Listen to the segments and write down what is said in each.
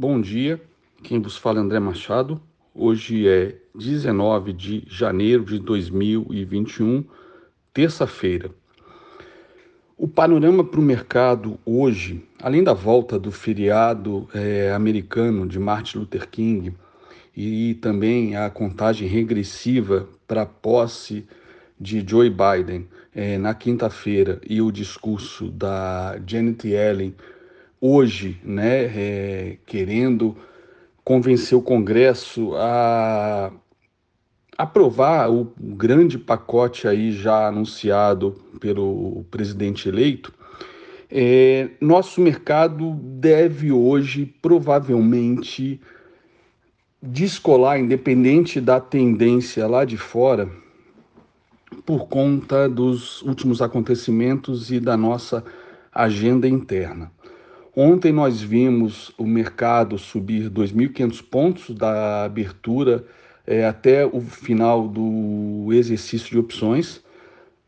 Bom dia, quem vos fala é André Machado. Hoje é 19 de janeiro de 2021, terça-feira. O panorama para o mercado hoje, além da volta do feriado é, americano de Martin Luther King e também a contagem regressiva para a posse de Joe Biden é, na quinta-feira e o discurso da Janet Yellen hoje, né, é, querendo convencer o Congresso a aprovar o grande pacote aí já anunciado pelo presidente eleito, é, nosso mercado deve hoje provavelmente descolar, independente da tendência lá de fora, por conta dos últimos acontecimentos e da nossa agenda interna. Ontem nós vimos o mercado subir 2.500 pontos da abertura é, até o final do exercício de opções.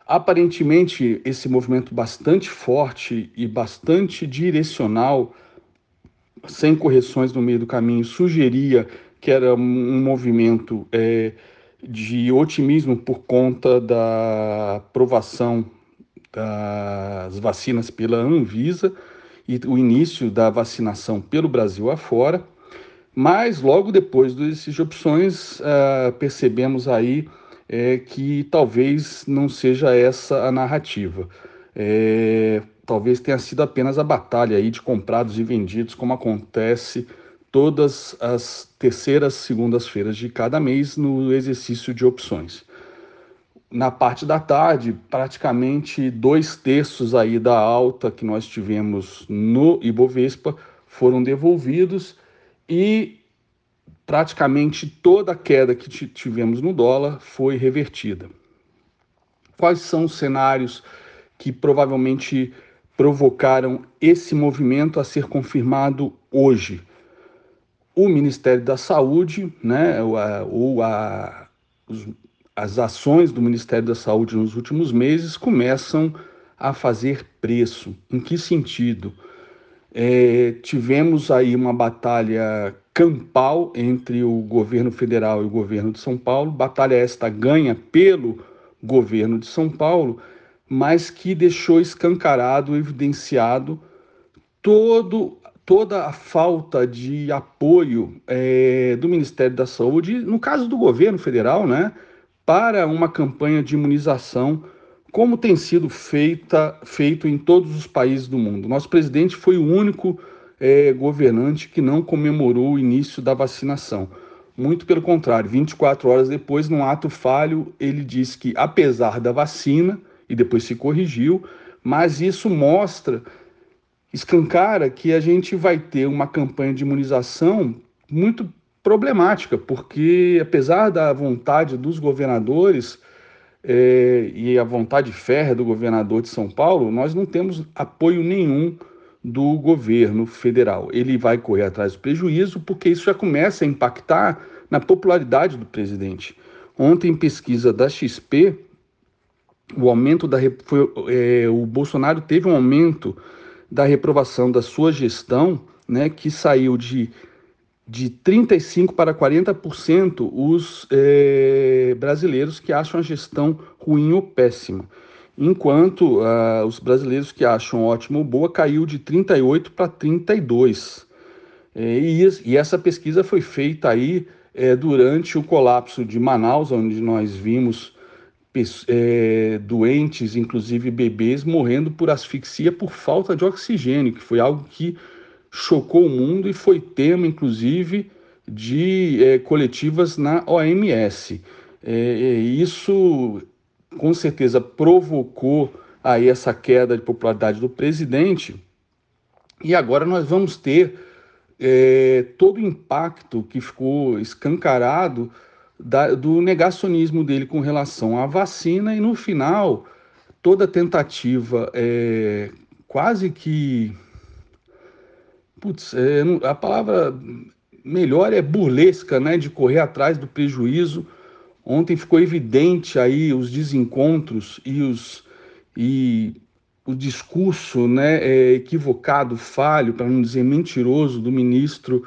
Aparentemente, esse movimento bastante forte e bastante direcional, sem correções no meio do caminho, sugeria que era um movimento é, de otimismo por conta da aprovação das vacinas pela Anvisa e o início da vacinação pelo Brasil afora, mas logo depois desses opções uh, percebemos aí é, que talvez não seja essa a narrativa. É, talvez tenha sido apenas a batalha aí de comprados e vendidos, como acontece todas as terceiras segundas-feiras de cada mês no exercício de opções na parte da tarde, praticamente dois terços aí da alta que nós tivemos no Ibovespa foram devolvidos e praticamente toda a queda que tivemos no dólar foi revertida. Quais são os cenários que provavelmente provocaram esse movimento a ser confirmado hoje? O Ministério da Saúde, né, ou a, ou a os as ações do Ministério da Saúde nos últimos meses começam a fazer preço. Em que sentido? É, tivemos aí uma batalha campal entre o governo federal e o governo de São Paulo, batalha esta ganha pelo governo de São Paulo, mas que deixou escancarado, evidenciado todo, toda a falta de apoio é, do Ministério da Saúde, no caso do governo federal, né? Para uma campanha de imunização, como tem sido feita, feito em todos os países do mundo. Nosso presidente foi o único é, governante que não comemorou o início da vacinação. Muito pelo contrário, 24 horas depois, num ato falho, ele disse que, apesar da vacina, e depois se corrigiu, mas isso mostra, escancara que a gente vai ter uma campanha de imunização muito problemática, porque apesar da vontade dos governadores é, e a vontade férrea do governador de São Paulo, nós não temos apoio nenhum do governo federal. Ele vai correr atrás do prejuízo porque isso já começa a impactar na popularidade do presidente. Ontem, em pesquisa da XP, o aumento da foi, é, o Bolsonaro teve um aumento da reprovação da sua gestão, né, que saiu de de 35% para 40% os é, brasileiros que acham a gestão ruim ou péssima, enquanto uh, os brasileiros que acham ótima ou boa caiu de 38% para 32%. É, e, e, essa pesquisa foi feita aí é, durante o colapso de Manaus, onde nós vimos doentes, inclusive bebês, morrendo por asfixia por falta de oxigênio, que foi algo que chocou o mundo e foi tema, inclusive, de é, coletivas na OMS. É, é, isso, com certeza, provocou aí essa queda de popularidade do presidente. E agora nós vamos ter é, todo o impacto que ficou escancarado da, do negacionismo dele com relação à vacina e, no final, toda tentativa é, quase que putz, é, a palavra melhor é burlesca, né, de correr atrás do prejuízo. Ontem ficou evidente aí os desencontros e os e o discurso né, é, equivocado, falho, para não dizer mentiroso, do ministro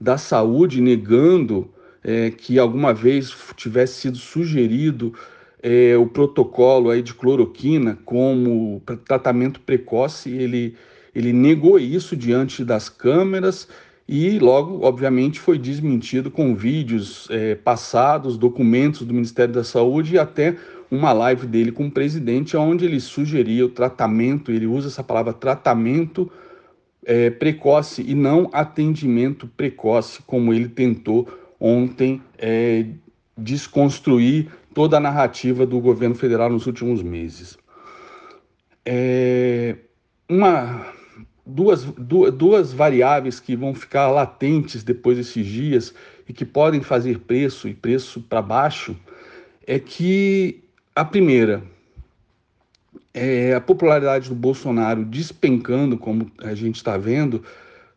da Saúde negando é, que alguma vez tivesse sido sugerido é, o protocolo aí de cloroquina como tratamento precoce, ele, ele negou isso diante das câmeras e logo, obviamente, foi desmentido com vídeos é, passados, documentos do Ministério da Saúde e até uma live dele com o presidente, onde ele sugeria o tratamento, ele usa essa palavra tratamento é, precoce e não atendimento precoce, como ele tentou ontem é, desconstruir toda a narrativa do governo federal nos últimos meses. É, uma, duas, duas, duas variáveis que vão ficar latentes depois desses dias e que podem fazer preço e preço para baixo é que a primeira é a popularidade do Bolsonaro despencando, como a gente está vendo,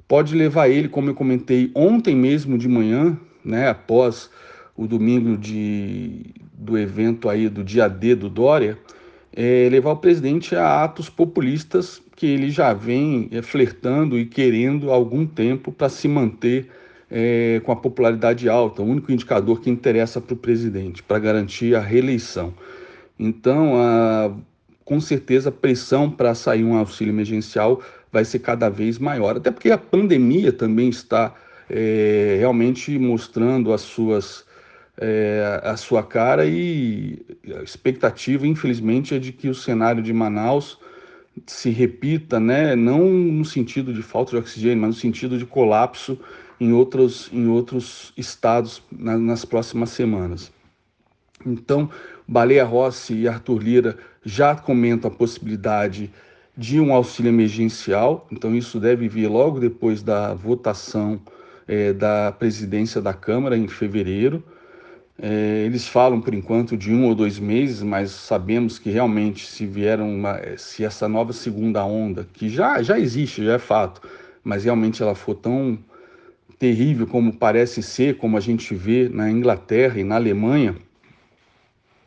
pode levar ele, como eu comentei ontem mesmo de manhã, né, após o domingo de, do evento aí do dia D do Dória, é, levar o presidente a atos populistas que ele já vem é, flertando e querendo há algum tempo para se manter é, com a popularidade alta, o único indicador que interessa para o presidente, para garantir a reeleição. Então, a, com certeza, a pressão para sair um auxílio emergencial vai ser cada vez maior, até porque a pandemia também está é, realmente mostrando as suas é, a sua cara e a expectativa, infelizmente, é de que o cenário de Manaus se repita, né, não no sentido de falta de oxigênio, mas no sentido de colapso em outros, em outros estados na, nas próximas semanas. Então, Baleia Rossi e Arthur Lira já comentam a possibilidade de um auxílio emergencial, então isso deve vir logo depois da votação é, da presidência da Câmara em fevereiro. É, eles falam por enquanto de um ou dois meses, mas sabemos que realmente se vier uma, se essa nova segunda onda, que já, já existe, já é fato, mas realmente ela for tão terrível como parece ser, como a gente vê na Inglaterra e na Alemanha,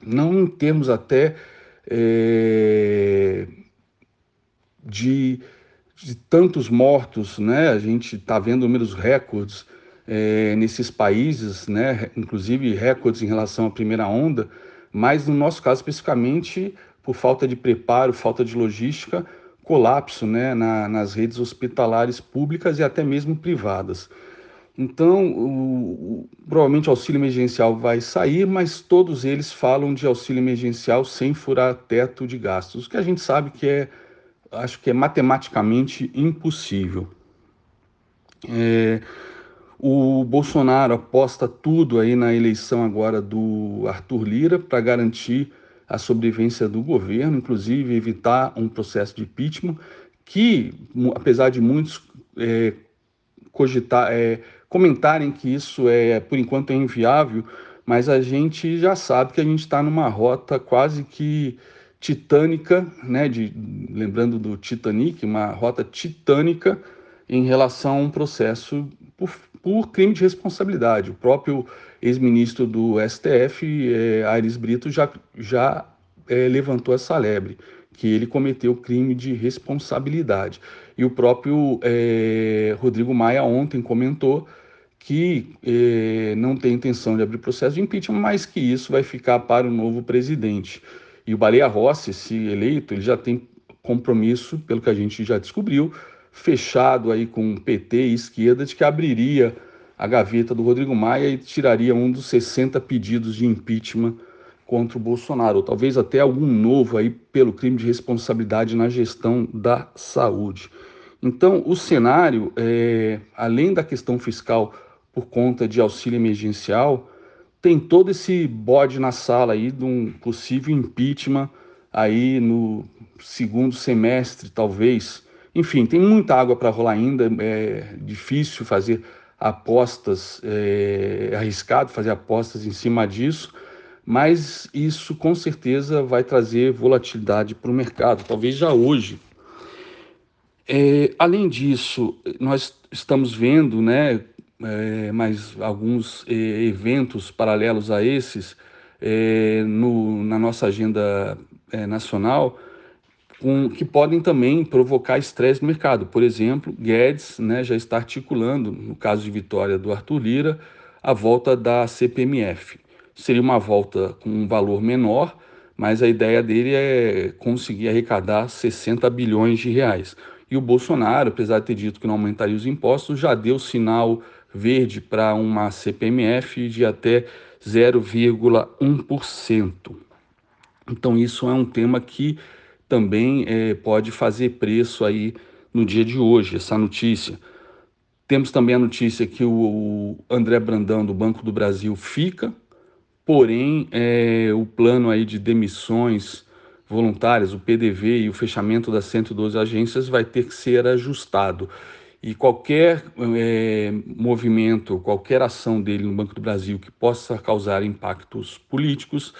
não em termos até é, de, de tantos mortos, né? A gente está vendo números recordes é, nesses países, né, inclusive recordes em relação à primeira onda, mas no nosso caso especificamente, por falta de preparo, falta de logística, colapso né, na, nas redes hospitalares públicas e até mesmo privadas. Então, o, o, provavelmente o auxílio emergencial vai sair, mas todos eles falam de auxílio emergencial sem furar teto de gastos, o que a gente sabe que é, acho que é matematicamente impossível. É, o Bolsonaro aposta tudo aí na eleição agora do Arthur Lira para garantir a sobrevivência do governo, inclusive evitar um processo de impeachment que, apesar de muitos é, cogitar, é, comentarem que isso é por enquanto é inviável, mas a gente já sabe que a gente está numa rota quase que titânica, né? De, lembrando do Titanic, uma rota titânica em relação a um processo por, por crime de responsabilidade. O próprio ex-ministro do STF, é, Aires Brito, já, já é, levantou essa lebre, que ele cometeu crime de responsabilidade. E o próprio é, Rodrigo Maia ontem comentou que é, não tem intenção de abrir processo de impeachment, mas que isso vai ficar para o novo presidente. E o Baleia Rossi, se eleito, ele já tem compromisso, pelo que a gente já descobriu, fechado aí com PT e esquerda de que abriria a gaveta do Rodrigo Maia e tiraria um dos 60 pedidos de impeachment contra o Bolsonaro, ou talvez até algum novo aí pelo crime de responsabilidade na gestão da saúde. Então, o cenário, é, além da questão fiscal por conta de auxílio emergencial, tem todo esse bode na sala aí de um possível impeachment aí no segundo semestre, talvez, enfim, tem muita água para rolar ainda, é difícil fazer apostas, é arriscado fazer apostas em cima disso, mas isso com certeza vai trazer volatilidade para o mercado, talvez já hoje. É, além disso, nós estamos vendo, né, é, mais alguns é, eventos paralelos a esses é, no, na nossa agenda é, nacional com, que podem também provocar estresse no mercado. Por exemplo, Guedes né, já está articulando, no caso de vitória do Arthur Lira, a volta da CPMF. Seria uma volta com um valor menor, mas a ideia dele é conseguir arrecadar 60 bilhões de reais. E o Bolsonaro, apesar de ter dito que não aumentaria os impostos, já deu sinal verde para uma CPMF de até 0,1%. Então, isso é um tema que também é, pode fazer preço aí no dia de hoje, essa notícia. Temos também a notícia que o André Brandão, do Banco do Brasil, fica, porém, é, o plano aí de demissões voluntárias, o PDV e o fechamento das 112 agências vai ter que ser ajustado. E qualquer é, movimento, qualquer ação dele no Banco do Brasil que possa causar impactos políticos,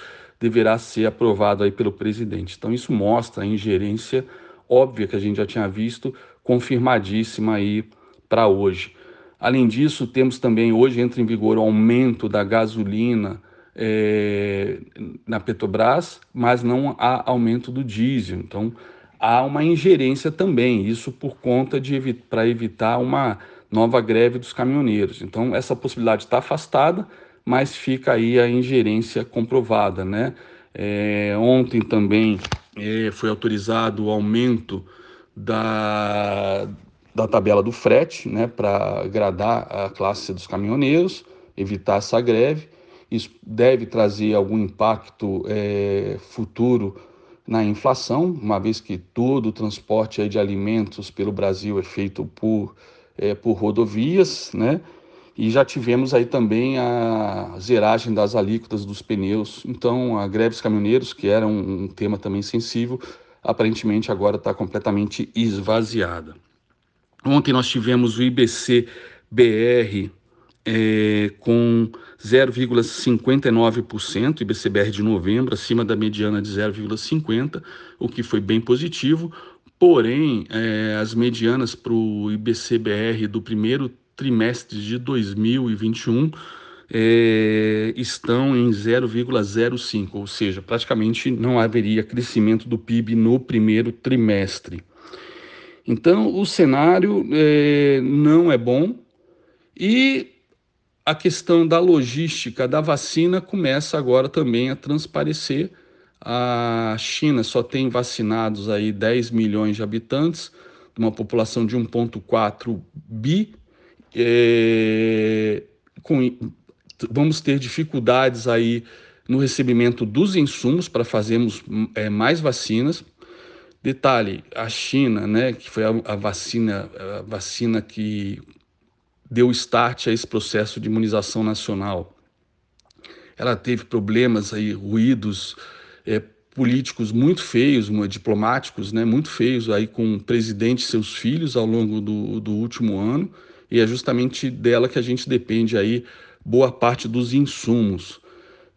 deverá ser aprovado aí pelo presidente. Então isso mostra a ingerência óbvia que a gente já tinha visto, confirmadíssima aí para hoje. Além disso, temos também hoje entra em vigor o aumento da gasolina é, na Petrobras, mas não há aumento do diesel. Então há uma ingerência também, isso por conta de para evitar uma nova greve dos caminhoneiros. Então essa possibilidade está afastada, mas fica aí a ingerência comprovada, né? É, ontem também é, foi autorizado o aumento da, da tabela do frete, né, para agradar a classe dos caminhoneiros, evitar essa greve. Isso deve trazer algum impacto é, futuro na inflação, uma vez que todo o transporte de alimentos pelo Brasil é feito por, é, por rodovias, né? E já tivemos aí também a zeragem das alíquotas dos pneus. Então, a greve dos caminhoneiros, que era um, tema também sensível, aparentemente agora está completamente esvaziada. Ontem nós tivemos o IBC BR é, com 0,59%, IBCBR de novembro, acima da mediana de 0,50%, o que foi bem positivo. Porém, é, as medianas para o IBCBR do primeiro trimestre de 2021 é, estão em 0,05, ou seja, praticamente não haveria crescimento do PIB no primeiro trimestre. Então, o cenário é, não é bom e a questão da logística da vacina começa agora também a transparecer. A China só tem vacinados aí 10 milhões de habitantes, de uma população de 1,4 bi é, com, vamos ter dificuldades aí no recebimento dos insumos para fazermos é, mais vacinas. Detalhe, a China, né, que foi a, a, vacina, a vacina que deu start a esse processo de imunização nacional. Ela teve problemas aí, ruídos é, políticos muito feios, diplomáticos, né, muito feios aí com o presidente e seus filhos ao longo do, do último ano e é justamente dela que a gente depende aí boa parte dos insumos.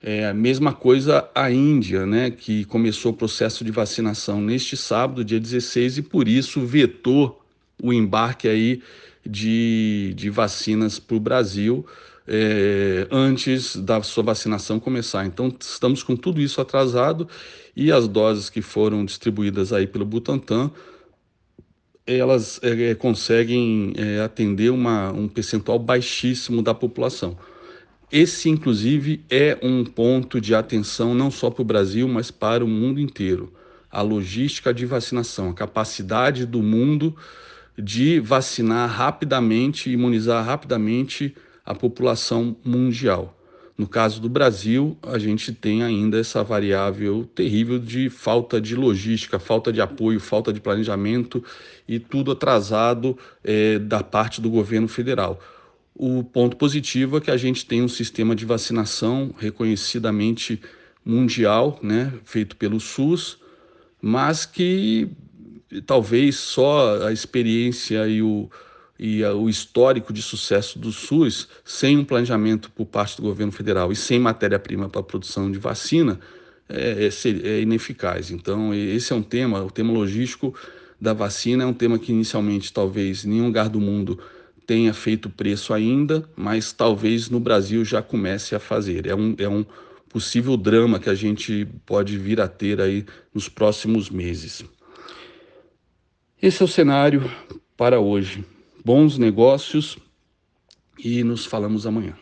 É a mesma coisa a Índia, né, que começou o processo de vacinação neste sábado, dia 16, e por isso vetou o embarque aí de, de vacinas para o Brasil é, antes da sua vacinação começar. Então, estamos com tudo isso atrasado e as doses que foram distribuídas aí pelo Butantan elas é, conseguem é, atender uma, um percentual baixíssimo da população. Esse, inclusive, é um ponto de atenção não só para o Brasil, mas para o mundo inteiro. A logística de vacinação, a capacidade do mundo de vacinar rapidamente, imunizar rapidamente a população mundial. No caso do Brasil, a gente tem ainda essa variável terrível de falta de logística, falta de apoio, falta de planejamento e tudo atrasado é, da parte do governo federal. O ponto positivo é que a gente tem um sistema de vacinação reconhecidamente mundial, né, feito pelo SUS, mas que talvez só a experiência e o, e o histórico de sucesso do SUS, sem um planejamento por parte do governo federal e sem matéria-prima para a produção de vacina, é, é, é, ineficaz. Então, esse é um tema, o tema logístico da vacina é um tema que inicialmente talvez nenhum lugar do mundo tenha feito preço ainda, mas talvez no Brasil já comece a fazer. É um, é um possível drama que a gente pode vir a ter aí nos próximos meses. Esse é o cenário para hoje. Bons negócios e nos falamos amanhã.